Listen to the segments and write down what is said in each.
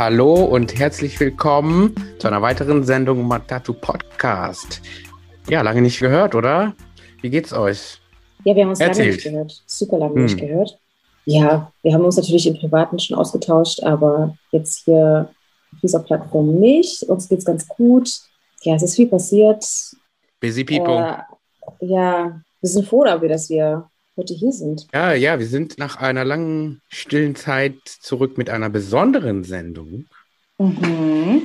Hallo und herzlich willkommen zu einer weiteren Sendung Matatu Podcast. Ja, lange nicht gehört, oder? Wie geht's euch? Ja, wir haben uns Erzählt. lange nicht gehört. Super lange hm. nicht gehört. Ja, wir haben uns natürlich im Privaten schon ausgetauscht, aber jetzt hier auf dieser Plattform nicht. Uns geht's ganz gut. Ja, es ist viel passiert. Busy people. Äh, ja, wir sind froh dafür, dass wir heute hier sind. Ja, ja, wir sind nach einer langen, stillen Zeit zurück mit einer besonderen Sendung. Mhm.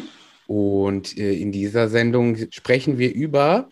Und äh, in dieser Sendung sprechen wir über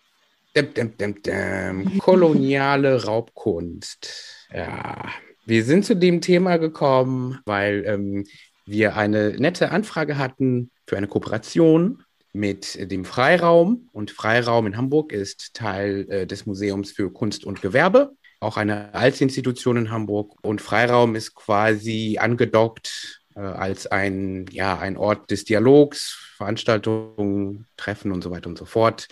däm, däm, däm, koloniale Raubkunst. Ja, wir sind zu dem Thema gekommen, weil ähm, wir eine nette Anfrage hatten für eine Kooperation mit dem Freiraum. Und Freiraum in Hamburg ist Teil äh, des Museums für Kunst und Gewerbe, auch eine Altinstitution in Hamburg. Und Freiraum ist quasi angedockt äh, als ein, ja, ein Ort des Dialogs, Veranstaltungen, Treffen und so weiter und so fort.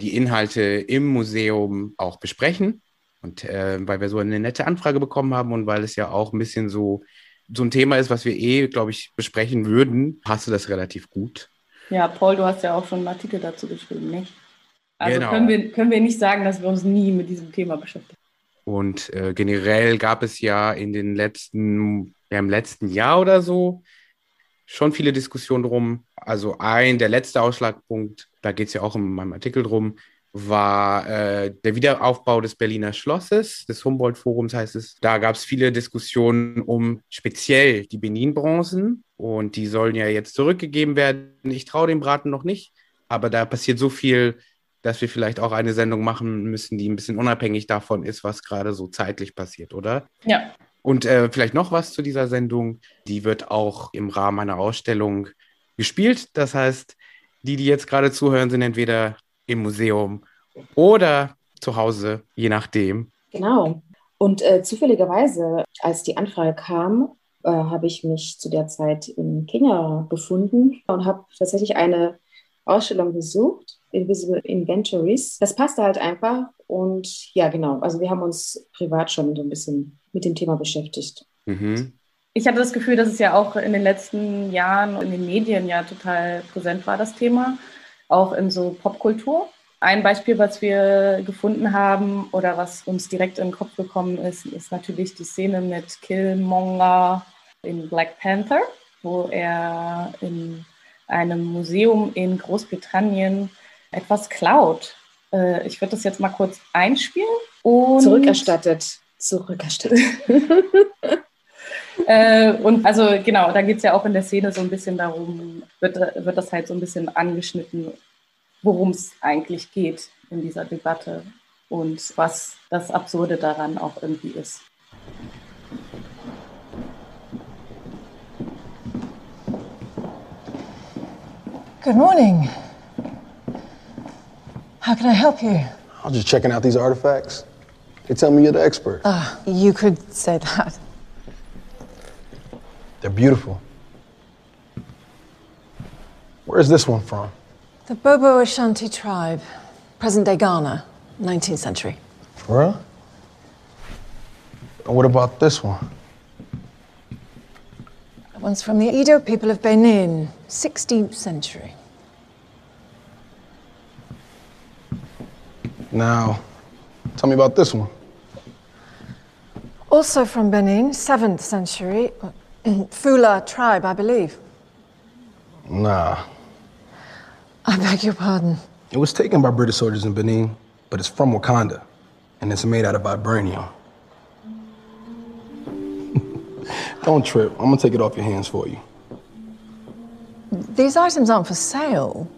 Die Inhalte im Museum auch besprechen. Und äh, weil wir so eine nette Anfrage bekommen haben und weil es ja auch ein bisschen so, so ein Thema ist, was wir eh, glaube ich, besprechen würden, passte das relativ gut. Ja, Paul, du hast ja auch schon einen Artikel dazu geschrieben, nicht? Also genau. können, wir, können wir nicht sagen, dass wir uns nie mit diesem Thema beschäftigen. Und äh, generell gab es ja in den letzten, ja, im letzten Jahr oder so schon viele Diskussionen drum. Also ein, der letzte Ausschlagpunkt, da geht es ja auch in meinem Artikel drum, war äh, der Wiederaufbau des Berliner Schlosses, des Humboldt-Forums heißt es. Da gab es viele Diskussionen um speziell die Benin-Bronzen und die sollen ja jetzt zurückgegeben werden. Ich traue dem Braten noch nicht, aber da passiert so viel, dass wir vielleicht auch eine Sendung machen müssen, die ein bisschen unabhängig davon ist, was gerade so zeitlich passiert, oder? Ja. Und äh, vielleicht noch was zu dieser Sendung. Die wird auch im Rahmen einer Ausstellung gespielt. Das heißt, die, die jetzt gerade zuhören, sind entweder im Museum oder zu Hause, je nachdem. Genau. Und äh, zufälligerweise, als die Anfrage kam, äh, habe ich mich zu der Zeit in Kenia befunden und habe tatsächlich eine Ausstellung besucht, Invisible Inventories. Das passte halt einfach und ja, genau. Also wir haben uns privat schon so ein bisschen mit dem Thema beschäftigt. Mhm. Ich hatte das Gefühl, dass es ja auch in den letzten Jahren in den Medien ja total präsent war, das Thema auch in so Popkultur. Ein Beispiel, was wir gefunden haben oder was uns direkt in den Kopf gekommen ist, ist natürlich die Szene mit Killmonger in Black Panther, wo er in einem Museum in Großbritannien etwas klaut. Äh, ich würde das jetzt mal kurz einspielen. Und Zurückerstattet. Zurückerstattet. äh, und also genau, da geht es ja auch in der Szene so ein bisschen darum, wird, wird das halt so ein bisschen angeschnitten, worum es eigentlich geht in dieser Debatte und was das Absurde daran auch irgendwie ist. Good morning. How can I help you? I was just checking out these artifacts. They tell me you're the expert. Ah, uh, you could say that. They're beautiful. Where's this one from? The Bobo Ashanti tribe, present day Ghana, 19th century. For real? And what about this one? That one's from the Edo people of Benin, 16th century. Now, tell me about this one. Also from Benin, 7th century. Fula tribe, I believe. Nah. I beg your pardon. It was taken by British soldiers in Benin, but it's from Wakanda, and it's made out of vibranium. Don't trip. I'm gonna take it off your hands for you. These items aren't for sale.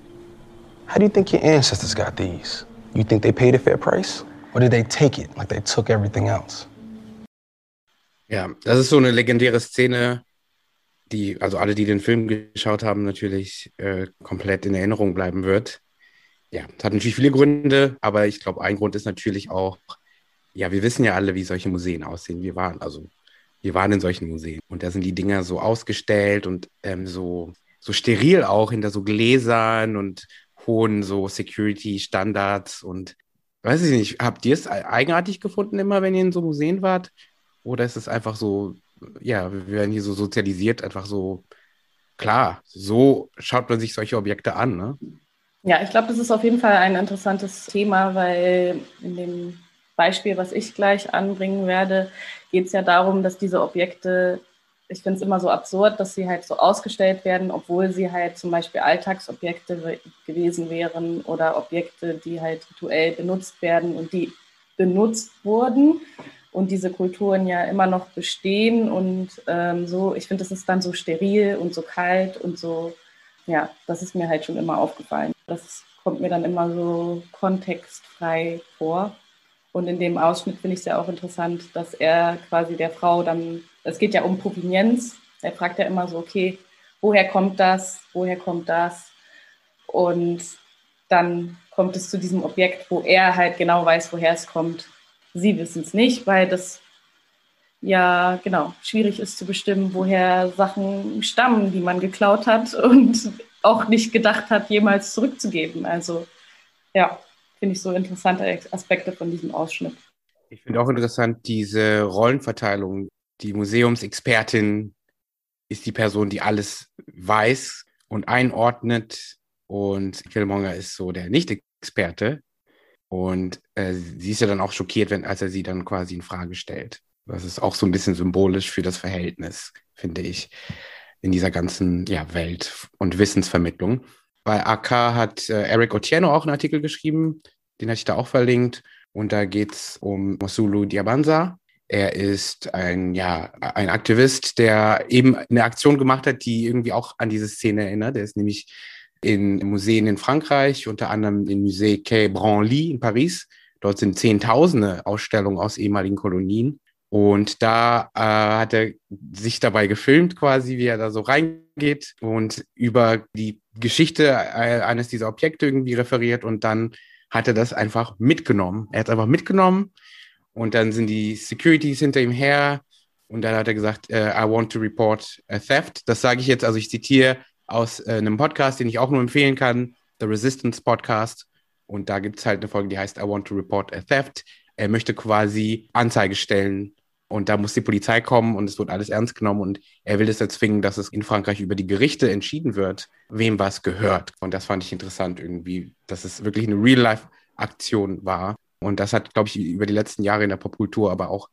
How do you think your ancestors got these? You think they paid a fair price? Or did they take it like they took everything else? Ja, das ist so eine legendäre Szene, die, also alle, die den Film geschaut haben, natürlich äh, komplett in Erinnerung bleiben wird. Ja, es hat natürlich viele Gründe, aber ich glaube, ein Grund ist natürlich auch, ja, wir wissen ja alle, wie solche Museen aussehen. Wir waren, also, wir waren in solchen Museen und da sind die Dinger so ausgestellt und ähm, so, so steril auch hinter so Gläsern und hohen so Security-Standards und weiß ich nicht, habt ihr es eigenartig gefunden immer, wenn ihr in so Museen wart? Oder ist es einfach so, ja, wir werden hier so sozialisiert, einfach so klar, so schaut man sich solche Objekte an. Ne? Ja, ich glaube, das ist auf jeden Fall ein interessantes Thema, weil in dem Beispiel, was ich gleich anbringen werde, geht es ja darum, dass diese Objekte, ich finde es immer so absurd, dass sie halt so ausgestellt werden, obwohl sie halt zum Beispiel Alltagsobjekte gewesen wären oder Objekte, die halt rituell benutzt werden und die benutzt wurden und diese Kulturen ja immer noch bestehen und ähm, so, ich finde, das ist dann so steril und so kalt und so, ja, das ist mir halt schon immer aufgefallen. Das kommt mir dann immer so kontextfrei vor. Und in dem Ausschnitt finde ich es ja auch interessant, dass er quasi der Frau dann, es geht ja um Provenienz, er fragt ja immer so, okay, woher kommt das, woher kommt das? Und dann kommt es zu diesem Objekt, wo er halt genau weiß, woher es kommt. Sie wissen es nicht, weil das ja genau schwierig ist zu bestimmen, woher Sachen stammen, die man geklaut hat und auch nicht gedacht hat, jemals zurückzugeben. Also ja, finde ich so interessante Aspekte von diesem Ausschnitt. Ich finde auch interessant diese Rollenverteilung. Die Museumsexpertin ist die Person, die alles weiß und einordnet. Und Killmonger ist so der Nicht-Experte. Und äh, sie ist ja dann auch schockiert, wenn, als er sie dann quasi in Frage stellt. Das ist auch so ein bisschen symbolisch für das Verhältnis, finde ich, in dieser ganzen ja, Welt- und Wissensvermittlung. Bei AK hat äh, Eric Otieno auch einen Artikel geschrieben, den hatte ich da auch verlinkt. Und da geht es um Mosulu Diabanza. Er ist ein, ja, ein Aktivist, der eben eine Aktion gemacht hat, die irgendwie auch an diese Szene erinnert. Er ist nämlich in Museen in Frankreich, unter anderem im Musée Quai Branly in Paris. Dort sind Zehntausende Ausstellungen aus ehemaligen Kolonien. Und da äh, hat er sich dabei gefilmt, quasi, wie er da so reingeht und über die Geschichte äh, eines dieser Objekte irgendwie referiert und dann hat er das einfach mitgenommen. Er hat es einfach mitgenommen und dann sind die Securities hinter ihm her und dann hat er gesagt, uh, I want to report a theft. Das sage ich jetzt, also ich zitiere aus äh, einem Podcast, den ich auch nur empfehlen kann, The Resistance Podcast. Und da gibt es halt eine Folge, die heißt I want to report a theft. Er möchte quasi Anzeige stellen und da muss die Polizei kommen und es wird alles ernst genommen und er will es erzwingen, dass es in Frankreich über die Gerichte entschieden wird, wem was gehört. Und das fand ich interessant irgendwie, dass es wirklich eine Real-Life-Aktion war. Und das hat, glaube ich, über die letzten Jahre in der Popkultur aber auch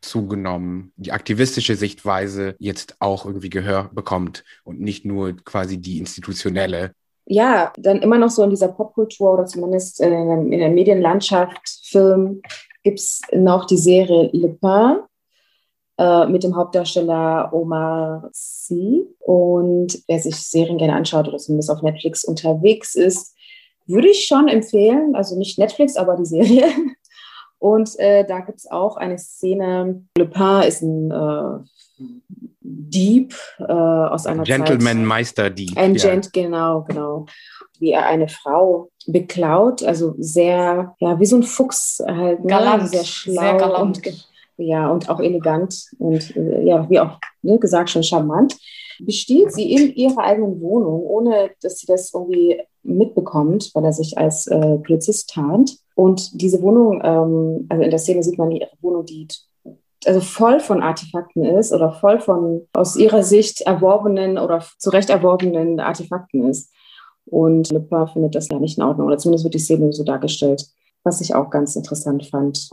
zugenommen, die aktivistische Sichtweise jetzt auch irgendwie Gehör bekommt und nicht nur quasi die institutionelle. Ja, dann immer noch so in dieser Popkultur oder zumindest in der Medienlandschaft, Film, gibt es noch die Serie Le Pen äh, mit dem Hauptdarsteller Omar Sy. Und wer sich Serien gerne anschaut oder zumindest auf Netflix unterwegs ist, würde ich schon empfehlen. Also nicht Netflix, aber die Serie. Und äh, da gibt es auch eine Szene. Le Pen ist ein äh, Dieb äh, aus einer Gentleman Meister Dieb. Ein ja. Gent, genau, genau. Wie er eine Frau beklaut, also sehr, ja, wie so ein Fuchs halt, ne? galant, sehr schlau sehr galant. und ja und auch elegant und äh, ja, wie auch ne, gesagt schon charmant. Bestiehlt sie in ihrer eigenen Wohnung, ohne dass sie das irgendwie mitbekommt, weil er sich als äh, Polizist tarnt. Und diese Wohnung, ähm, also in der Szene sieht man ihre Wohnung, die also voll von Artefakten ist oder voll von aus ihrer Sicht erworbenen oder zurecht erworbenen Artefakten ist. Und Lipper findet das ja nicht in Ordnung, oder zumindest wird die Szene so dargestellt, was ich auch ganz interessant fand.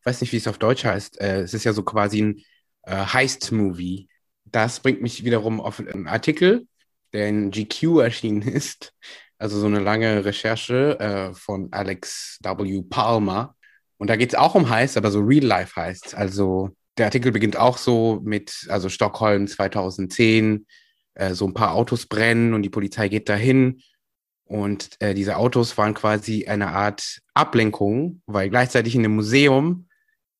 Ich weiß nicht, wie es auf Deutsch heißt. Äh, es ist ja so quasi ein äh, Heist-Movie. Das bringt mich wiederum auf einen Artikel, der in GQ erschienen ist, also so eine lange Recherche äh, von Alex W. Palmer. Und da geht es auch um Heist, aber so Real Life Heist. Also der Artikel beginnt auch so mit, also Stockholm 2010, äh, so ein paar Autos brennen und die Polizei geht dahin. Und äh, diese Autos waren quasi eine Art Ablenkung, weil gleichzeitig in dem Museum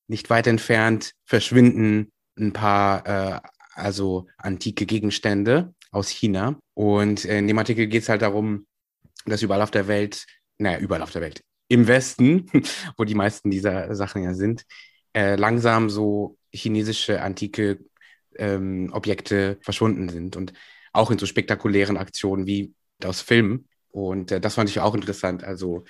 nicht weit entfernt verschwinden ein paar äh, also antike Gegenstände aus China. Und in dem Artikel geht es halt darum, dass überall auf der Welt, naja, überall auf der Welt, im Westen, wo die meisten dieser Sachen ja sind, äh, langsam so chinesische antike ähm, Objekte verschwunden sind und auch in so spektakulären Aktionen wie aus Filmen. Und äh, das fand ich auch interessant. Also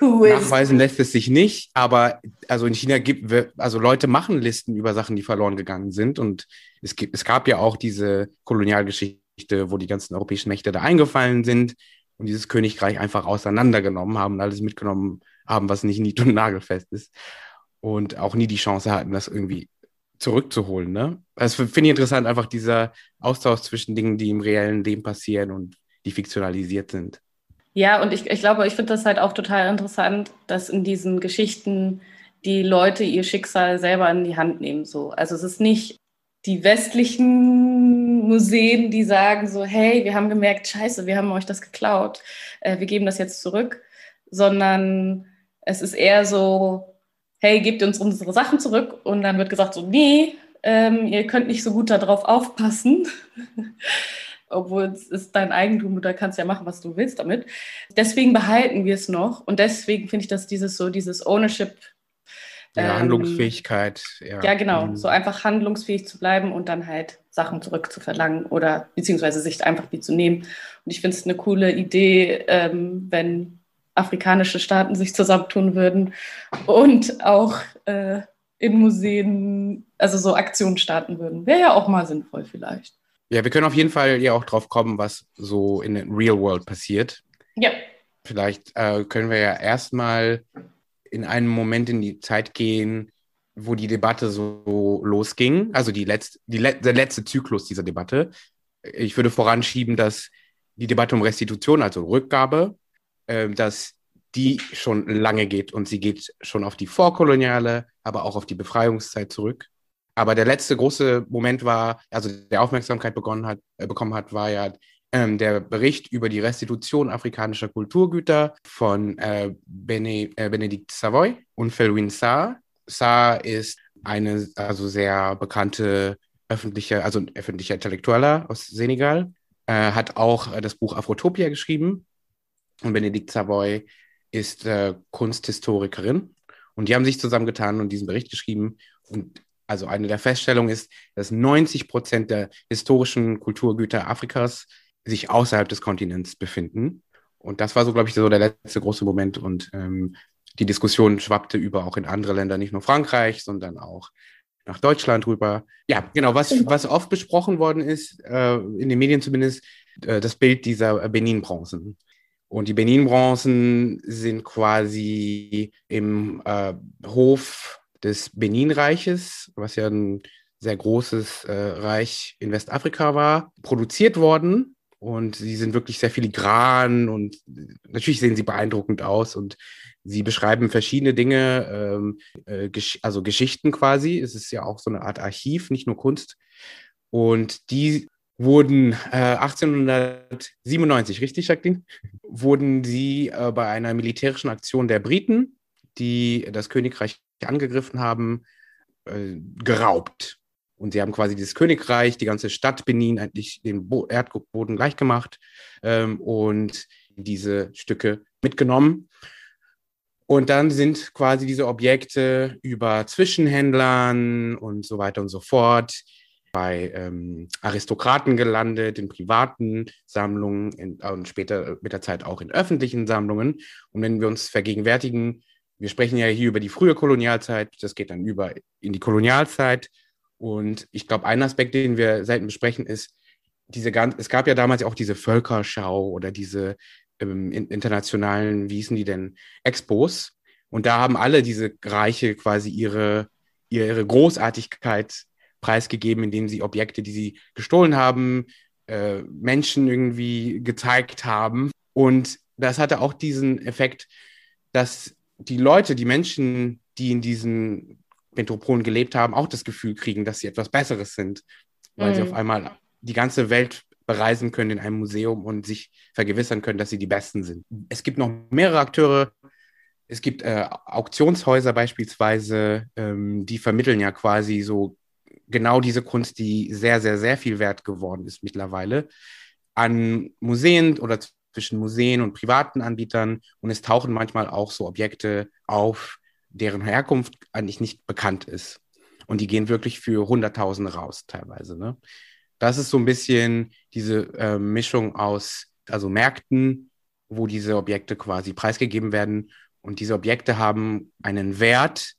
nachweisen lässt es sich nicht, aber also in China gibt also Leute machen Listen über Sachen, die verloren gegangen sind. Und es gibt, es gab ja auch diese Kolonialgeschichte Geschichte, wo die ganzen europäischen Mächte da eingefallen sind und dieses Königreich einfach auseinandergenommen haben und alles mitgenommen haben, was nicht nied- und nagelfest ist. Und auch nie die Chance hatten, das irgendwie zurückzuholen. Ne? Also finde ich interessant, einfach dieser Austausch zwischen Dingen, die im reellen Leben passieren und die fiktionalisiert sind. Ja, und ich, ich glaube, ich finde das halt auch total interessant, dass in diesen Geschichten die Leute ihr Schicksal selber in die Hand nehmen. So. Also es ist nicht die westlichen Museen, die sagen so, hey, wir haben gemerkt, scheiße, wir haben euch das geklaut, äh, wir geben das jetzt zurück, sondern es ist eher so, hey, gebt uns unsere Sachen zurück und dann wird gesagt so, nee, ähm, ihr könnt nicht so gut darauf aufpassen. Obwohl es ist dein Eigentum, du kannst ja machen, was du willst damit. Deswegen behalten wir es noch und deswegen finde ich, dass dieses so, dieses Ownership ja, ähm, Handlungsfähigkeit. Ja. ja, genau. Mhm. So einfach handlungsfähig zu bleiben und dann halt Sachen zurückzuverlangen oder beziehungsweise sich einfach die zu nehmen. Und ich finde es eine coole Idee, ähm, wenn afrikanische Staaten sich zusammentun würden und auch äh, in Museen, also so Aktionen starten würden. Wäre ja auch mal sinnvoll vielleicht. Ja, wir können auf jeden Fall ja auch drauf kommen, was so in der Real World passiert. Ja. Vielleicht äh, können wir ja erstmal in einen Moment in die Zeit gehen, wo die Debatte so losging, also die letzte, die le der letzte Zyklus dieser Debatte. Ich würde voranschieben, dass die Debatte um Restitution, also Rückgabe, äh, dass die schon lange geht und sie geht schon auf die vorkoloniale, aber auch auf die Befreiungszeit zurück. Aber der letzte große Moment war, also der Aufmerksamkeit begonnen hat, äh, bekommen hat, war ja ähm, der Bericht über die Restitution afrikanischer Kulturgüter von äh, Bene, äh, Benedikt Savoy und Felwin Sarr. Sarr ist eine also sehr bekannte öffentliche, also öffentlicher Intellektueller aus Senegal, äh, hat auch das Buch Afrotopia geschrieben. Und Benedikt Savoy ist äh, Kunsthistorikerin. Und die haben sich zusammengetan und diesen Bericht geschrieben. Und also eine der Feststellungen ist, dass 90 Prozent der historischen Kulturgüter Afrikas sich außerhalb des Kontinents befinden. Und das war so, glaube ich, so der letzte große Moment. Und ähm, die Diskussion schwappte über auch in andere Länder, nicht nur Frankreich, sondern auch nach Deutschland rüber. Ja, genau, was, genau. was oft besprochen worden ist, äh, in den Medien zumindest, äh, das Bild dieser Benin-Bronzen. Und die Benin-Bronzen sind quasi im äh, Hof des Benin-Reiches, was ja ein sehr großes äh, Reich in Westafrika war, produziert worden und sie sind wirklich sehr filigran und natürlich sehen sie beeindruckend aus und sie beschreiben verschiedene Dinge, ähm, äh, gesch also Geschichten quasi. Es ist ja auch so eine Art Archiv, nicht nur Kunst. Und die wurden äh, 1897, richtig, Jacqueline? Wurden sie äh, bei einer militärischen Aktion der Briten, die das Königreich angegriffen haben, äh, geraubt. Und sie haben quasi dieses Königreich, die ganze Stadt Benin eigentlich den Bo Erdboden gleichgemacht ähm, und diese Stücke mitgenommen. Und dann sind quasi diese Objekte über Zwischenhändlern und so weiter und so fort bei ähm, Aristokraten gelandet, in privaten Sammlungen in, und später mit der Zeit auch in öffentlichen Sammlungen. Und wenn wir uns vergegenwärtigen, wir sprechen ja hier über die frühe Kolonialzeit, das geht dann über in die Kolonialzeit. Und ich glaube, ein Aspekt, den wir selten besprechen, ist, diese ganz, es gab ja damals auch diese Völkerschau oder diese ähm, internationalen, wie hießen die denn, Expos. Und da haben alle diese Reiche quasi ihre, ihre Großartigkeit preisgegeben, indem sie Objekte, die sie gestohlen haben, äh, Menschen irgendwie gezeigt haben. Und das hatte auch diesen Effekt, dass die Leute, die Menschen, die in diesen Metropolen gelebt haben, auch das Gefühl kriegen, dass sie etwas Besseres sind, weil mhm. sie auf einmal die ganze Welt bereisen können in einem Museum und sich vergewissern können, dass sie die Besten sind. Es gibt noch mehrere Akteure. Es gibt äh, Auktionshäuser beispielsweise, ähm, die vermitteln ja quasi so genau diese Kunst, die sehr, sehr, sehr viel wert geworden ist mittlerweile, an Museen oder zwischen Museen und privaten Anbietern. Und es tauchen manchmal auch so Objekte auf, deren Herkunft eigentlich nicht bekannt ist. Und die gehen wirklich für Hunderttausende raus teilweise. Ne? Das ist so ein bisschen diese äh, Mischung aus, also Märkten, wo diese Objekte quasi preisgegeben werden. Und diese Objekte haben einen Wert,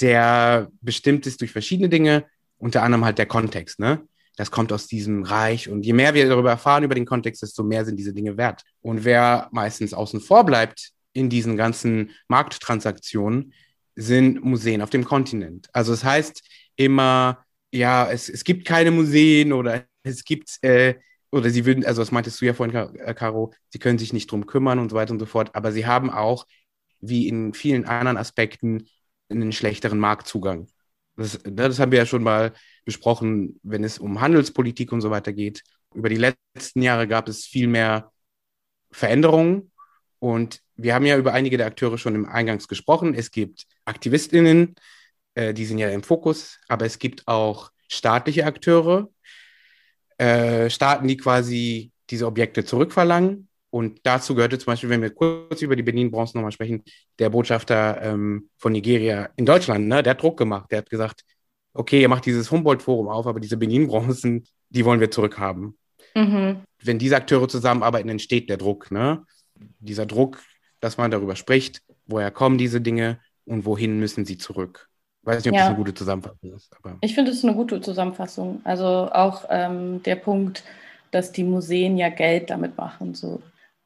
der bestimmt ist durch verschiedene Dinge, unter anderem halt der Kontext. Ne? Das kommt aus diesem Reich. Und je mehr wir darüber erfahren, über den Kontext, desto mehr sind diese Dinge wert. Und wer meistens außen vor bleibt in diesen ganzen Markttransaktionen, sind Museen auf dem Kontinent. Also es das heißt immer, ja, es, es gibt keine Museen oder es gibt, äh, oder sie würden, also das meintest du ja vorhin, äh, Caro, sie können sich nicht drum kümmern und so weiter und so fort, aber sie haben auch, wie in vielen anderen Aspekten, einen schlechteren Marktzugang. Das, ne, das haben wir ja schon mal besprochen, wenn es um Handelspolitik und so weiter geht. Über die letzten Jahre gab es viel mehr Veränderungen und wir haben ja über einige der Akteure schon im Eingangs gesprochen. Es gibt AktivistInnen, äh, die sind ja im Fokus, aber es gibt auch staatliche Akteure, äh, Staaten, die quasi diese Objekte zurückverlangen. Und dazu gehörte zum Beispiel, wenn wir kurz über die Benin-Bronze nochmal sprechen, der Botschafter ähm, von Nigeria in Deutschland, ne, der hat Druck gemacht. Der hat gesagt, okay, ihr macht dieses Humboldt-Forum auf, aber diese Benin-Bronzen, die wollen wir zurückhaben. Mhm. Wenn diese Akteure zusammenarbeiten, entsteht der Druck. Ne? Dieser Druck, dass man darüber spricht, woher kommen diese Dinge und wohin müssen sie zurück. Ich weiß nicht, ob ja. das eine gute Zusammenfassung ist. Ich finde es eine gute Zusammenfassung. Also auch ähm, der Punkt, dass die Museen ja Geld damit machen. So.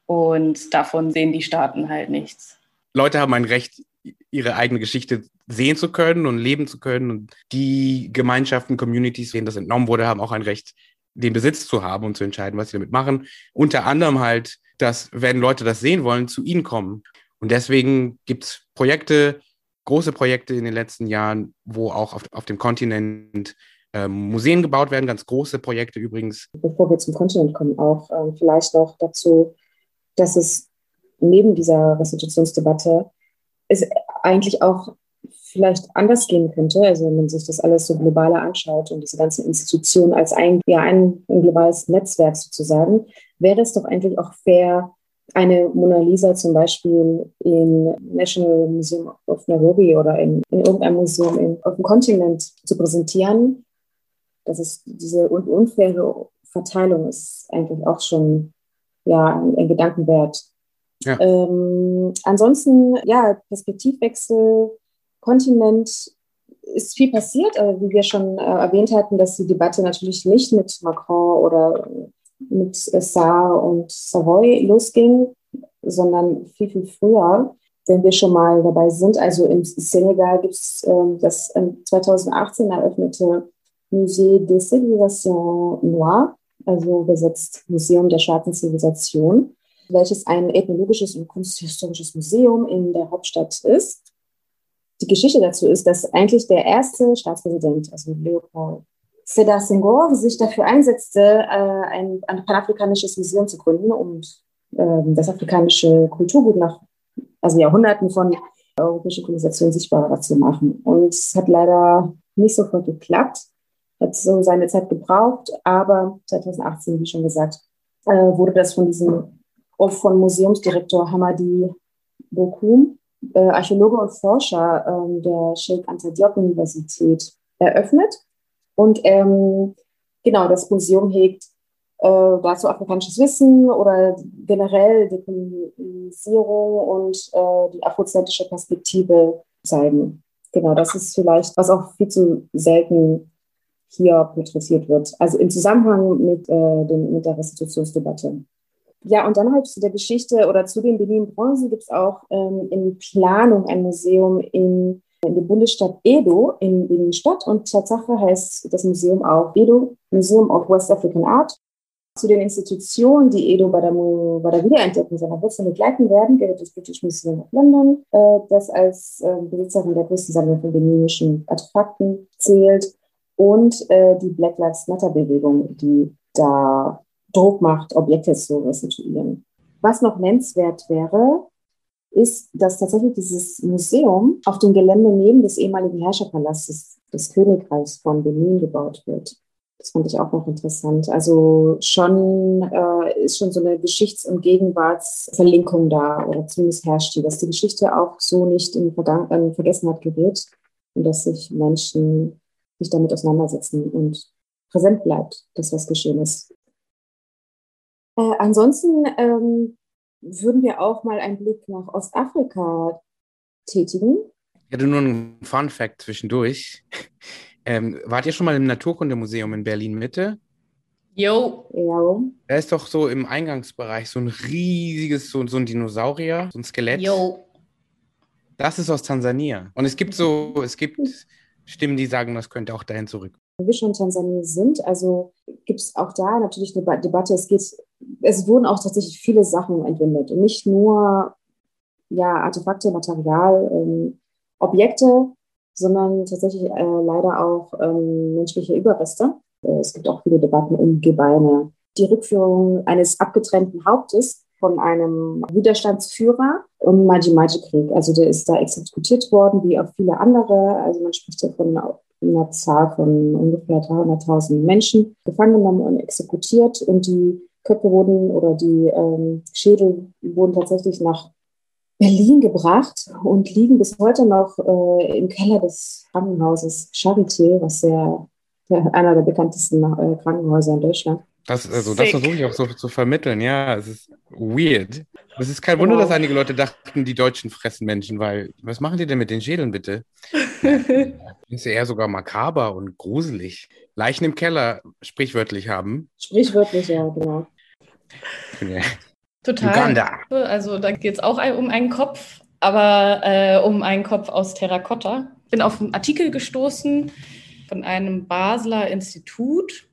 Und davon sehen die Staaten halt nichts. Leute haben ein Recht, ihre eigene Geschichte sehen zu können und leben zu können. Und die Gemeinschaften, Communities, denen das entnommen wurde, haben auch ein Recht, den Besitz zu haben und zu entscheiden, was sie damit machen. Unter anderem halt, dass, wenn Leute das sehen wollen, zu ihnen kommen. Und deswegen gibt es Projekte, große Projekte in den letzten Jahren, wo auch auf, auf dem Kontinent ähm, Museen gebaut werden, ganz große Projekte übrigens. Bevor wir zum Kontinent kommen, auch ähm, vielleicht noch dazu dass es neben dieser Restitutionsdebatte es eigentlich auch vielleicht anders gehen könnte, also wenn man sich das alles so globaler anschaut und diese ganzen Institutionen als ein, ja, ein, ein globales Netzwerk sozusagen, wäre es doch eigentlich auch fair, eine Mona Lisa zum Beispiel im National Museum of Nairobi oder in, in irgendeinem Museum in, auf dem Kontinent zu präsentieren. Das ist diese unfaire Verteilung ist eigentlich auch schon ja, ein, ein Gedankenwert. Ja. Ähm, ansonsten, ja, Perspektivwechsel, Kontinent ist viel passiert, aber wie wir schon äh, erwähnt hatten, dass die Debatte natürlich nicht mit Macron oder mit Saar und Savoy losging, sondern viel, viel früher. Wenn wir schon mal dabei sind, also im Senegal gibt es äh, das 2018 eröffnete Musée des Civilisations Noires also übersetzt Museum der schwarzen Zivilisation, welches ein ethnologisches und kunsthistorisches Museum in der Hauptstadt ist. Die Geschichte dazu ist, dass eigentlich der erste Staatspräsident, also Leopold Sedar Senghor, sich dafür einsetzte, äh, ein, ein panafrikanisches Museum zu gründen, um ähm, das afrikanische Kulturgut nach also Jahrhunderten von europäischer Kolonisation sichtbarer zu machen. Und es hat leider nicht sofort geklappt hat so seine Zeit gebraucht, aber 2018, wie schon gesagt, äh, wurde das von diesem von Museumsdirektor Hamadi Bokum, Archäologe und Forscher äh, der Sheikh Anta Diop Universität, eröffnet. Und ähm, genau, das Museum hegt äh, dazu afrikanisches Wissen oder generell die Kolonisierung und äh, die afrozentrische Perspektive zeigen. Genau, das ist vielleicht, was auch viel zu selten hier porträtiert wird. Also im Zusammenhang mit, äh, dem, mit der Restitutionsdebatte. Ja, und dann halt zu der Geschichte oder zu den Berlin-Bronzen gibt es auch ähm, in Planung ein Museum in, in der Bundesstadt Edo in Berlin-Stadt. Und Tatsache heißt das Museum auch Edo, Museum of West African Art. Zu den Institutionen, die Edo bei der, bei der Wiederentdeckung seiner Wurzeln begleiten werden, gehört das British Museum of London, äh, das als äh, Besitzerin der größten Sammlung von beninischen Artefakten zählt und äh, die Black Lives Matter-Bewegung, die da Druck macht, Objekte zu restituieren. Was noch nennenswert wäre, ist, dass tatsächlich dieses Museum auf dem Gelände neben des ehemaligen Herrscherpalastes des Königreichs von Benin gebaut wird. Das fand ich auch noch interessant. Also schon äh, ist schon so eine Geschichts- und Gegenwartsverlinkung da, oder zumindest herrscht die, dass die Geschichte auch so nicht in, Vergangen in Vergessenheit gerät und dass sich Menschen sich damit auseinandersetzen und präsent bleibt, das, was geschehen ist. Äh, ansonsten ähm, würden wir auch mal einen Blick nach Ostafrika tätigen. Ich hatte nur einen Fun Fact zwischendurch. Ähm, wart ihr schon mal im Naturkundemuseum in Berlin Mitte? Jo. Ja. Da ist doch so im Eingangsbereich so ein riesiges, so, so ein Dinosaurier, so ein Skelett. Jo. Das ist aus Tansania. Und es gibt so, es gibt Stimmen, die sagen, das könnte auch dahin zurück. Wenn wir schon in Tansania sind, also gibt es auch da natürlich eine Debatte. Es geht, es wurden auch tatsächlich viele Sachen entwendet und nicht nur ja, Artefakte, Material, ähm, Objekte, sondern tatsächlich äh, leider auch ähm, menschliche Überreste. Äh, es gibt auch viele Debatten um Gebeine. Die Rückführung eines abgetrennten Hauptes von einem Widerstandsführer im Maji-Maji-Krieg. Also der ist da exekutiert worden, wie auch viele andere. Also man spricht ja von einer Zahl von ungefähr 300.000 Menschen gefangen genommen und exekutiert. Und die Köpfe wurden oder die ähm, Schädel wurden tatsächlich nach Berlin gebracht und liegen bis heute noch äh, im Keller des Krankenhauses Charité, was sehr, einer der bekanntesten äh, Krankenhäuser in Deutschland. Das, also, das versuche ich auch so zu vermitteln, ja. Es ist weird. Es ist kein Wunder, dass einige Leute dachten, die Deutschen fressen Menschen, weil was machen die denn mit den Schädeln bitte? das ist ja eher sogar makaber und gruselig. Leichen im Keller sprichwörtlich haben. Sprichwörtlich, ja, genau. Total. Uganda. Also da geht es auch um einen Kopf, aber äh, um einen Kopf aus Terrakotta. Ich bin auf einen Artikel gestoßen von einem Basler Institut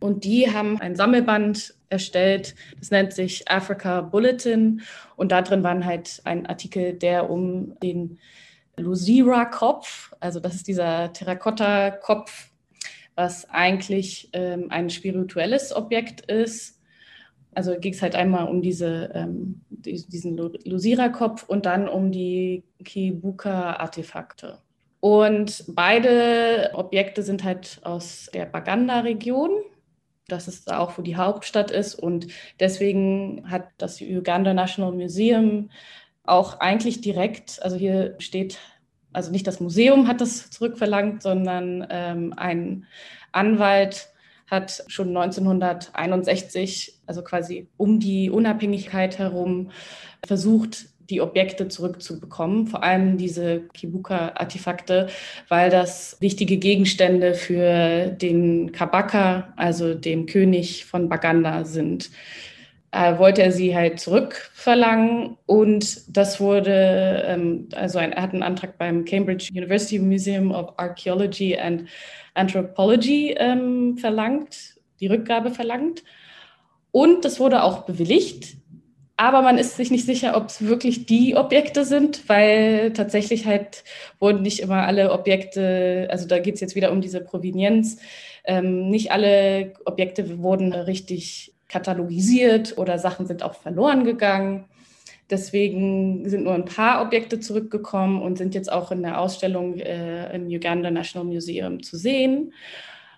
und die haben ein Sammelband erstellt, das nennt sich Africa Bulletin und da drin waren halt ein Artikel, der um den Lusira-Kopf, also das ist dieser Terrakotta-Kopf, was eigentlich ähm, ein spirituelles Objekt ist, also ging es halt einmal um diese, ähm, diesen Lusira-Kopf und dann um die Kibuka-Artefakte. Und beide Objekte sind halt aus der Baganda-Region. Das ist auch, wo die Hauptstadt ist. Und deswegen hat das Uganda National Museum auch eigentlich direkt, also hier steht, also nicht das Museum hat das zurückverlangt, sondern ähm, ein Anwalt hat schon 1961, also quasi um die Unabhängigkeit herum, versucht, die Objekte zurückzubekommen, vor allem diese Kibuka-Artefakte, weil das wichtige Gegenstände für den Kabaka, also dem König von Baganda, sind. Äh, wollte er sie halt zurückverlangen und das wurde, ähm, also ein, er hat einen Antrag beim Cambridge University Museum of Archaeology and Anthropology ähm, verlangt, die Rückgabe verlangt. Und das wurde auch bewilligt. Aber man ist sich nicht sicher, ob es wirklich die Objekte sind, weil tatsächlich halt wurden nicht immer alle Objekte, also da geht es jetzt wieder um diese Provenienz, ähm, nicht alle Objekte wurden richtig katalogisiert oder Sachen sind auch verloren gegangen. Deswegen sind nur ein paar Objekte zurückgekommen und sind jetzt auch in der Ausstellung äh, im Uganda National Museum zu sehen.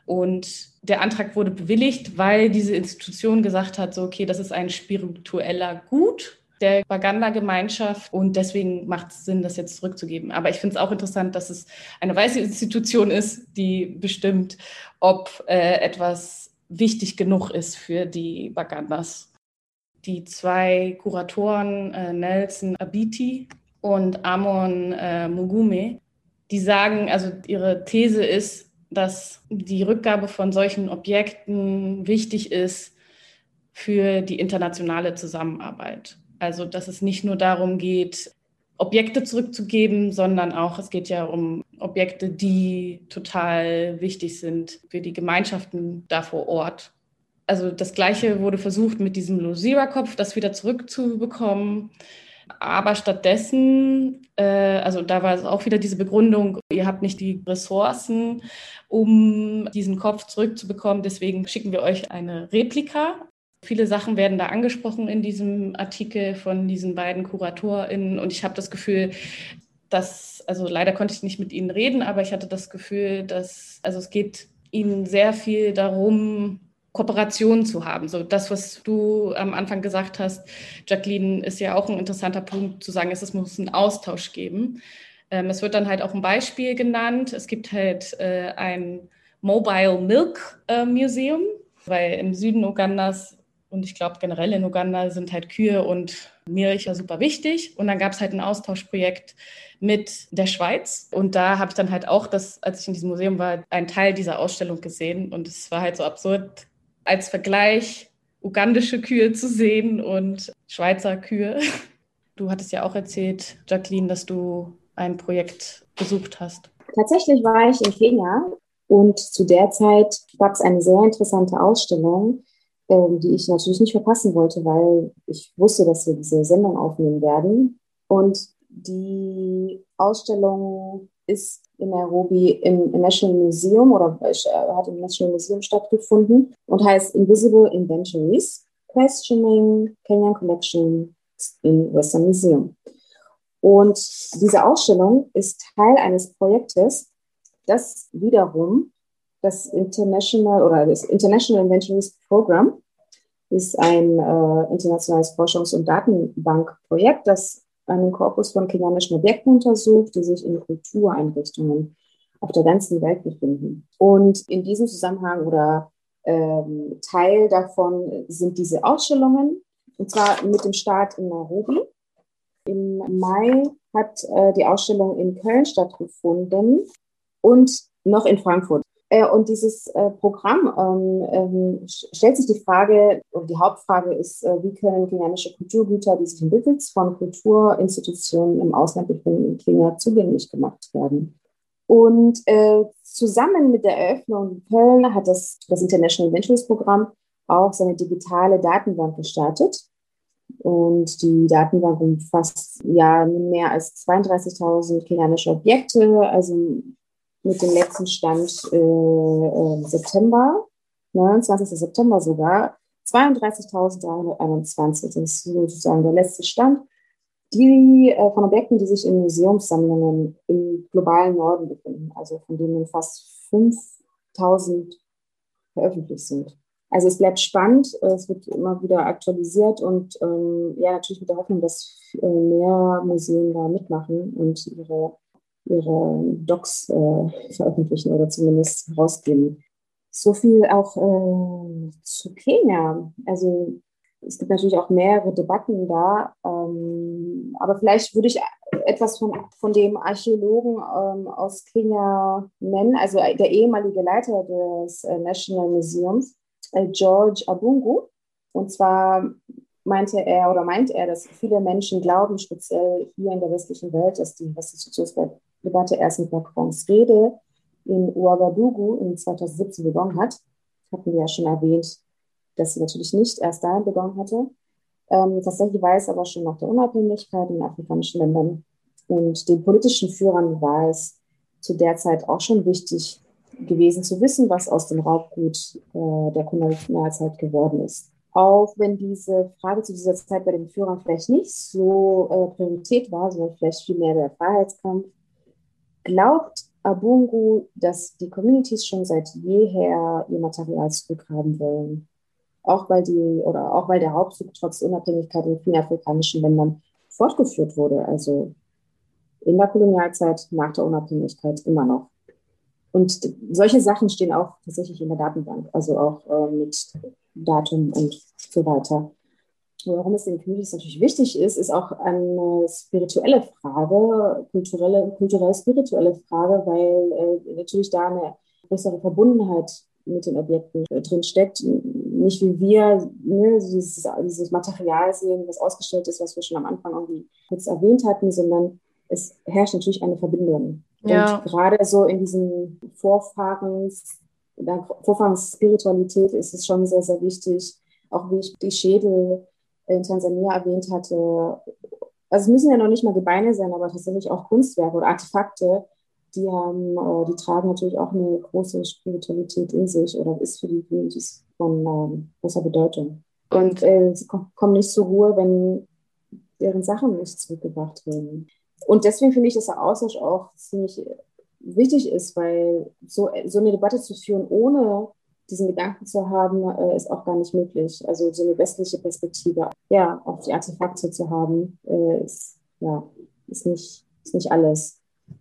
Und der Antrag wurde bewilligt, weil diese Institution gesagt hat, so, okay, das ist ein spiritueller Gut der Baganda-Gemeinschaft und deswegen macht es Sinn, das jetzt zurückzugeben. Aber ich finde es auch interessant, dass es eine weiße Institution ist, die bestimmt, ob äh, etwas wichtig genug ist für die Bagandas die zwei Kuratoren, äh, Nelson Abiti und Amon äh, Mugume, die sagen, also ihre These ist, dass die Rückgabe von solchen Objekten wichtig ist für die internationale Zusammenarbeit. Also dass es nicht nur darum geht, Objekte zurückzugeben, sondern auch, es geht ja um Objekte, die total wichtig sind für die Gemeinschaften da vor Ort also das Gleiche wurde versucht mit diesem Losira-Kopf, das wieder zurückzubekommen. Aber stattdessen, äh, also da war es auch wieder diese Begründung, ihr habt nicht die Ressourcen, um diesen Kopf zurückzubekommen. Deswegen schicken wir euch eine Replika. Viele Sachen werden da angesprochen in diesem Artikel von diesen beiden KuratorInnen. Und ich habe das Gefühl, dass, also leider konnte ich nicht mit ihnen reden, aber ich hatte das Gefühl, dass, also es geht ihnen sehr viel darum, Kooperation zu haben. So das, was du am Anfang gesagt hast, Jacqueline, ist ja auch ein interessanter Punkt zu sagen, es muss einen Austausch geben. Ähm, es wird dann halt auch ein Beispiel genannt. Es gibt halt äh, ein Mobile Milk äh, Museum, weil im Süden Ugandas Und ich glaube, generell in Uganda sind halt Kühe und Milch ja super wichtig. Und dann gab es halt ein Austauschprojekt mit der Schweiz. Und da habe ich dann halt auch, das, als ich in diesem Museum war, einen Teil dieser Ausstellung gesehen. Und es war halt so absurd, als Vergleich ugandische Kühe zu sehen und Schweizer Kühe. Du hattest ja auch erzählt, Jacqueline, dass du ein Projekt besucht hast. Tatsächlich war ich in Kenia und zu der Zeit gab es eine sehr interessante Ausstellung, ähm, die ich natürlich nicht verpassen wollte, weil ich wusste, dass wir diese Sendung aufnehmen werden. Und die Ausstellung ist in Nairobi im National Museum oder äh, hat im National Museum stattgefunden und heißt Invisible Inventories, Questioning Kenyan Collection in Western Museum. Und diese Ausstellung ist Teil eines Projektes, das wiederum das International oder das International Inventories Program ist ein äh, internationales Forschungs- und Datenbankprojekt, das einen Korpus von kenianischen Objekten untersucht, die sich in Kultureinrichtungen auf der ganzen Welt befinden. Und in diesem Zusammenhang oder ähm, Teil davon sind diese Ausstellungen, und zwar mit dem Start in Nairobi. Im Mai hat äh, die Ausstellung in Köln stattgefunden und noch in Frankfurt. Äh, und dieses äh, Programm ähm, ähm, stellt sich die Frage, und die Hauptfrage ist, äh, wie können kenianische Kulturgüter, die sich im Besitz von Kulturinstitutionen im Ausland befinden, in Kenia zugänglich gemacht werden. Und zusammen mit der Eröffnung in Köln hat das, das International Ventures Programm auch seine digitale Datenbank gestartet. Und die Datenbank umfasst ja mehr als 32.000 kenianische Objekte, also mit dem letzten Stand äh, äh, September, 29. September sogar, 32.321. Das ist sozusagen der letzte Stand. Die äh, von Objekten, die sich in Museumssammlungen im globalen Norden befinden, also von denen fast 5.000 veröffentlicht sind. Also es bleibt spannend, es wird immer wieder aktualisiert und ähm, ja, natürlich mit der Hoffnung, dass äh, mehr Museen da mitmachen und ihre ihre Docs äh, veröffentlichen oder zumindest rausgeben. So viel auch äh, zu Kenia. Also es gibt natürlich auch mehrere Debatten da, ähm, aber vielleicht würde ich etwas von, von dem Archäologen ähm, aus Kenia nennen, also der ehemalige Leiter des äh, National Museums, äh, George Abungu. Und zwar meinte er oder meint er, dass viele Menschen glauben, speziell hier in der westlichen Welt, dass die Restitutionswelt Debatte erst mit Macrons Rede in Ouagadougou in 2017 begonnen hat. Hatten wir ja schon erwähnt, dass sie natürlich nicht erst dahin begonnen hatte. Ähm, tatsächlich war es aber schon nach der Unabhängigkeit in afrikanischen Ländern und den politischen Führern war es zu der Zeit auch schon wichtig gewesen zu wissen, was aus dem Raubgut äh, der Kolonialzeit geworden ist. Auch wenn diese Frage zu dieser Zeit bei den Führern vielleicht nicht so äh, Priorität war, sondern vielleicht vielmehr der Freiheitskampf, Glaubt Abungu, dass die Communities schon seit jeher ihr Material zurückhaben wollen? Auch weil die oder auch weil der Raubzug trotz Unabhängigkeit in vielen afrikanischen Ländern fortgeführt wurde, also in der Kolonialzeit, nach der Unabhängigkeit immer noch. Und solche Sachen stehen auch tatsächlich in der Datenbank, also auch äh, mit Datum und so weiter warum es den Communities natürlich wichtig ist, ist auch eine spirituelle Frage, kulturelle, kulturell spirituelle Frage, weil äh, natürlich da eine größere Verbundenheit mit den Objekten äh, drin steckt. Nicht wie wir ne, dieses, dieses Material sehen, was ausgestellt ist, was wir schon am Anfang irgendwie kurz erwähnt hatten, sondern es herrscht natürlich eine Verbindung. Ja. Und gerade so in diesem Vorfahrens, der Vorfahrensspiritualität ist es schon sehr, sehr wichtig, auch wie ich die Schädel in Tansania erwähnt hatte, also es müssen ja noch nicht mal Gebeine sein, aber tatsächlich auch Kunstwerke oder Artefakte, die haben, äh, die tragen natürlich auch eine große Spiritualität in sich oder ist für die Communities von ähm, großer Bedeutung. Und äh, sie kommen nicht zur Ruhe, wenn deren Sachen nicht zurückgebracht werden. Und deswegen finde ich, dass der Austausch auch ziemlich wichtig ist, weil so, so eine Debatte zu führen, ohne diesen Gedanken zu haben, äh, ist auch gar nicht möglich. Also so eine westliche Perspektive, ja, auf die Artefakte zu haben, äh, ist, ja, ist nicht, ist nicht alles.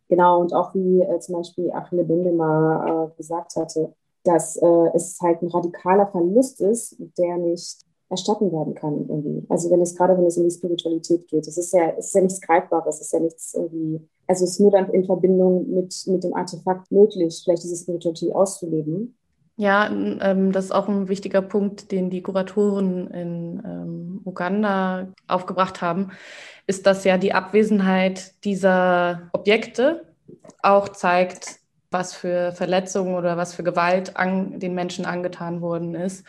Genau, und auch wie äh, zum Beispiel Achille Binde mal äh, gesagt hatte, dass äh, es halt ein radikaler Verlust ist, der nicht erstatten werden kann irgendwie. Also wenn es gerade wenn es in die Spiritualität geht, es ist ja, es ist ja nichts Greifbares, es ist ja nichts irgendwie, also es ist nur dann in Verbindung mit, mit dem Artefakt möglich, vielleicht diese Spiritualität auszuleben. Ja, ähm, das ist auch ein wichtiger Punkt, den die Kuratoren in ähm, Uganda aufgebracht haben, ist, dass ja die Abwesenheit dieser Objekte auch zeigt, was für Verletzungen oder was für Gewalt an, den Menschen angetan worden ist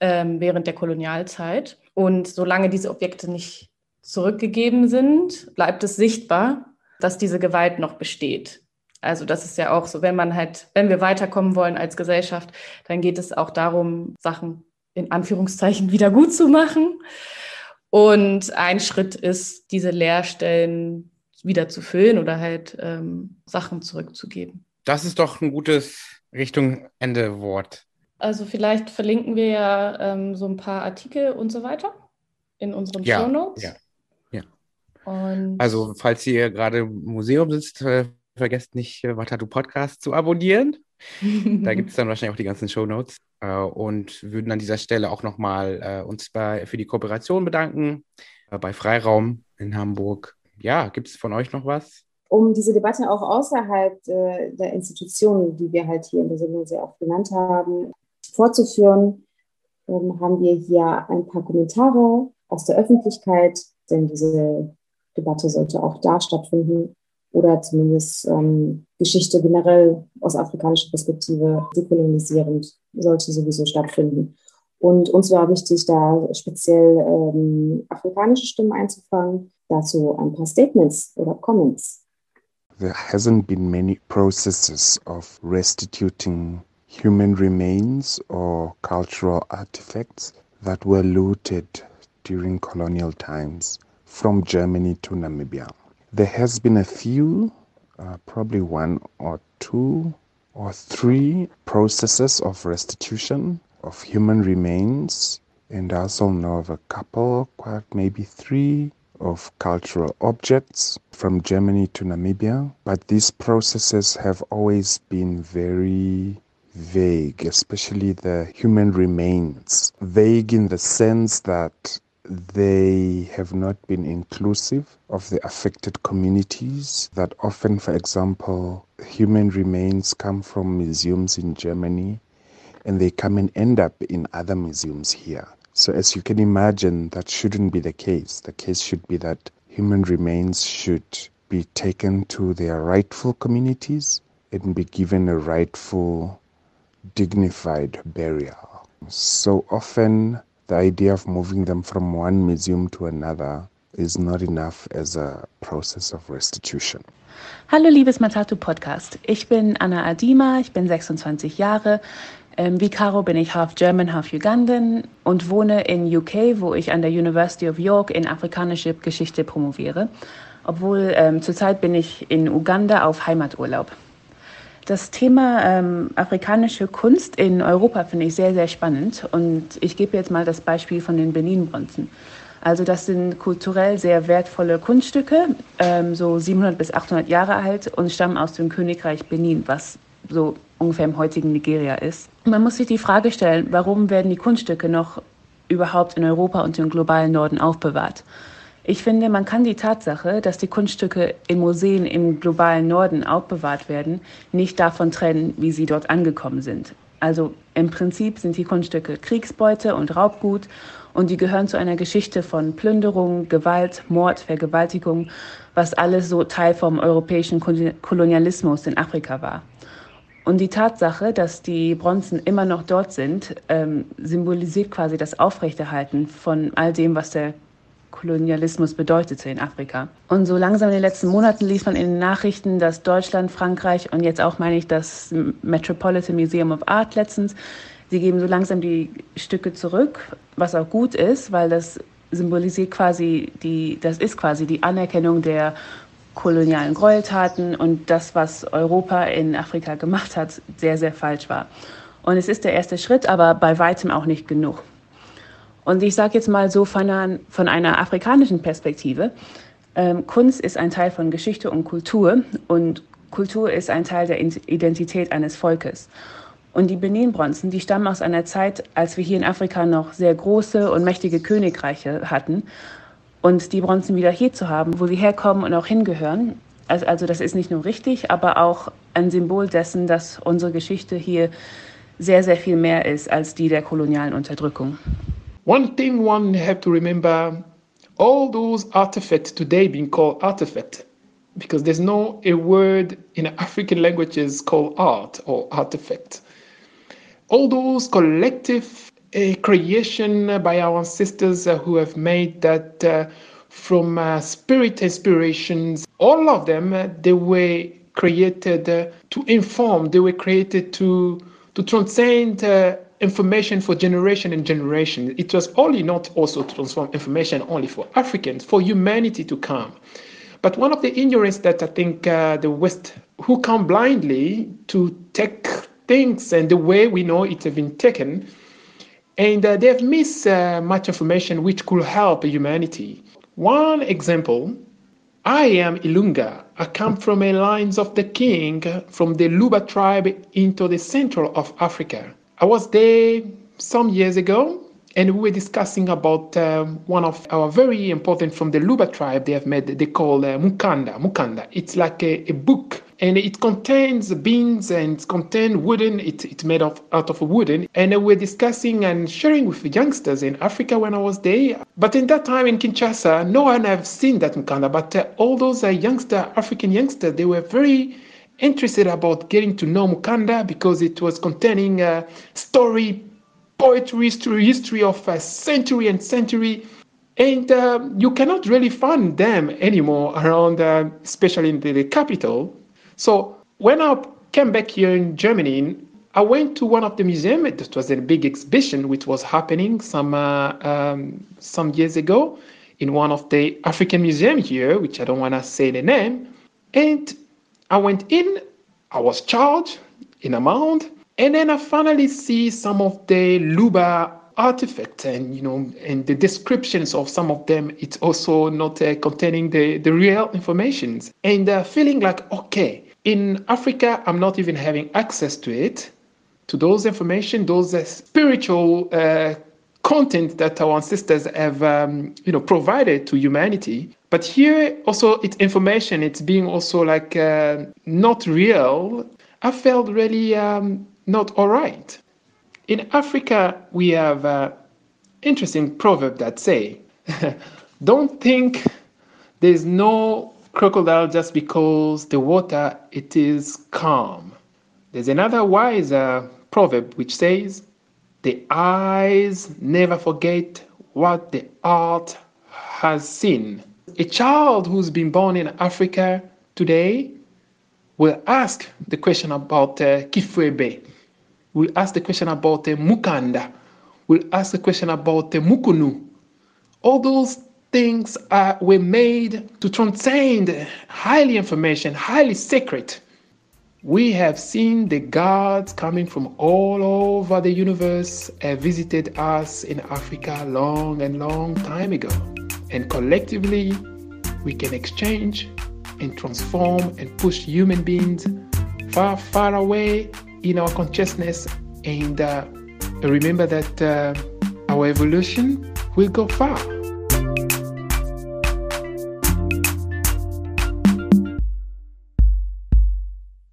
ähm, während der Kolonialzeit. Und solange diese Objekte nicht zurückgegeben sind, bleibt es sichtbar, dass diese Gewalt noch besteht. Also das ist ja auch so, wenn man halt, wenn wir weiterkommen wollen als Gesellschaft, dann geht es auch darum, Sachen in Anführungszeichen wieder gut zu machen. Und ein Schritt ist, diese Leerstellen wieder zu füllen oder halt ähm, Sachen zurückzugeben. Das ist doch ein gutes Richtung Ende Wort. Also vielleicht verlinken wir ja ähm, so ein paar Artikel und so weiter in unseren ja, Show Notes. Ja, ja. Und also falls ihr gerade im Museum sitzt, äh, vergesst nicht, äh, Watadu Podcast zu abonnieren. da gibt es dann wahrscheinlich auch die ganzen Show Notes. Äh, und würden an dieser Stelle auch nochmal äh, uns bei, für die Kooperation bedanken äh, bei Freiraum in Hamburg. Ja, gibt es von euch noch was? Um diese Debatte auch außerhalb der Institutionen, die wir halt hier in der Sendung sehr oft genannt haben, fortzuführen, ähm, haben wir hier ein paar Kommentare aus der Öffentlichkeit, denn diese Debatte sollte auch da stattfinden oder zumindest ähm, Geschichte generell aus afrikanischer Perspektive dekolonisierend sollte sowieso stattfinden. Und uns war wichtig, da speziell ähm, afrikanische Stimmen einzufangen. Dazu ein paar Statements oder Comments. There hasn't been many processes of restituting human remains or cultural artifacts that were looted during colonial times from Germany to Namibia. There has been a few, uh, probably one or two or three processes of restitution of human remains, and I also know of a couple, quite maybe three, of cultural objects from Germany to Namibia. But these processes have always been very vague, especially the human remains. Vague in the sense that they have not been inclusive of the affected communities. That often, for example, human remains come from museums in Germany and they come and end up in other museums here. So, as you can imagine, that shouldn't be the case. The case should be that human remains should be taken to their rightful communities and be given a rightful, dignified burial. So often, the idea of moving them from one museum to another is not enough as a process of restitution. Hallo liebes Matatu Podcast. Ich bin Anna Adima, ich bin 26 Jahre. Ähm, wie Caro bin ich half German, half Ugandan und wohne in UK, wo ich an der University of York in afrikanische Geschichte promoviere. Obwohl ähm, zurzeit bin ich in Uganda auf Heimaturlaub. Das Thema ähm, afrikanische Kunst in Europa finde ich sehr, sehr spannend. Und ich gebe jetzt mal das Beispiel von den Benin-Bronzen. Also das sind kulturell sehr wertvolle Kunststücke, ähm, so 700 bis 800 Jahre alt und stammen aus dem Königreich Benin, was so ungefähr im heutigen Nigeria ist. Man muss sich die Frage stellen, warum werden die Kunststücke noch überhaupt in Europa und im globalen Norden aufbewahrt? Ich finde, man kann die Tatsache, dass die Kunststücke in Museen im globalen Norden aufbewahrt werden, nicht davon trennen, wie sie dort angekommen sind. Also im Prinzip sind die Kunststücke Kriegsbeute und Raubgut und die gehören zu einer Geschichte von Plünderung, Gewalt, Mord, Vergewaltigung, was alles so Teil vom europäischen Kolonialismus in Afrika war. Und die Tatsache, dass die Bronzen immer noch dort sind, ähm, symbolisiert quasi das Aufrechterhalten von all dem, was der Kolonialismus bedeutete in Afrika. Und so langsam in den letzten Monaten liest man in den Nachrichten, dass Deutschland, Frankreich und jetzt auch meine ich das Metropolitan Museum of Art letztens, sie geben so langsam die Stücke zurück, was auch gut ist, weil das symbolisiert quasi die, das ist quasi die Anerkennung der kolonialen Gräueltaten und das, was Europa in Afrika gemacht hat, sehr, sehr falsch war. Und es ist der erste Schritt, aber bei weitem auch nicht genug. Und ich sage jetzt mal so von einer, von einer afrikanischen Perspektive, ähm, Kunst ist ein Teil von Geschichte und Kultur und Kultur ist ein Teil der Identität eines Volkes. Und die Benin-Bronzen, die stammen aus einer Zeit, als wir hier in Afrika noch sehr große und mächtige Königreiche hatten. Und die Bronzen wieder hier zu haben, wo sie herkommen und auch hingehören, also, also das ist nicht nur richtig, aber auch ein Symbol dessen, dass unsere Geschichte hier sehr, sehr viel mehr ist als die der kolonialen Unterdrückung. One thing one have to remember, all those artifacts today being called artifact, because there's no a word in African languages called art or artifact. all those collective uh, creation by our ancestors uh, who have made that uh, from uh, spirit inspirations, all of them, uh, they were created uh, to inform, they were created to, to transcend information for generation and generation. It was only not also to transform information only for Africans, for humanity to come. But one of the ignorance that I think the West, who come blindly to take things and the way we know it have been taken. And uh, they've missed uh, much information which could help humanity. One example I am Ilunga. I come from a lines of the king from the Luba tribe into the central of Africa. I was there some years ago and we were discussing about um, one of our very important from the Luba tribe they have made they call uh, Mukanda. Mukanda. It's like a, a book and it contains beans and it contains wooden it, it's made of out of wooden and we're discussing and sharing with the youngsters in africa when i was there but in that time in kinshasa no one have seen that mukanda but uh, all those uh, youngster african youngsters they were very interested about getting to know mukanda because it was containing a story poetry history, history of a century and century and um, you cannot really find them anymore around, uh, especially in the, the capital. So when I came back here in Germany, I went to one of the museums. It was a big exhibition which was happening some uh, um, some years ago in one of the African museums here, which I don't want to say the name. And I went in. I was charged in amount, and then I finally see some of the Luba artifacts and you know and the descriptions of some of them it's also not uh, containing the the real informations and uh, feeling like okay in Africa, I'm not even having access to it, to those information, those uh, spiritual uh, content that our ancestors have, um, you know, provided to humanity. But here, also, it's information. It's being also like uh, not real. I felt really um, not all right. In Africa, we have an interesting proverb that say, "Don't think there's no crocodile just because the water it is calm. There's another wiser proverb which says, "The eyes never forget what the heart has seen." A child who's been born in Africa today will ask the question about uh, Kifwebe, will ask the question about uh, Mukanda, will ask the question about uh, Mukunu. All those things uh, were made to transcend highly information, highly sacred. We have seen the gods coming from all over the universe have visited us in Africa long and long time ago. And collectively, we can exchange and transform and push human beings far, far away in our consciousness. And uh, remember that uh, our evolution will go far.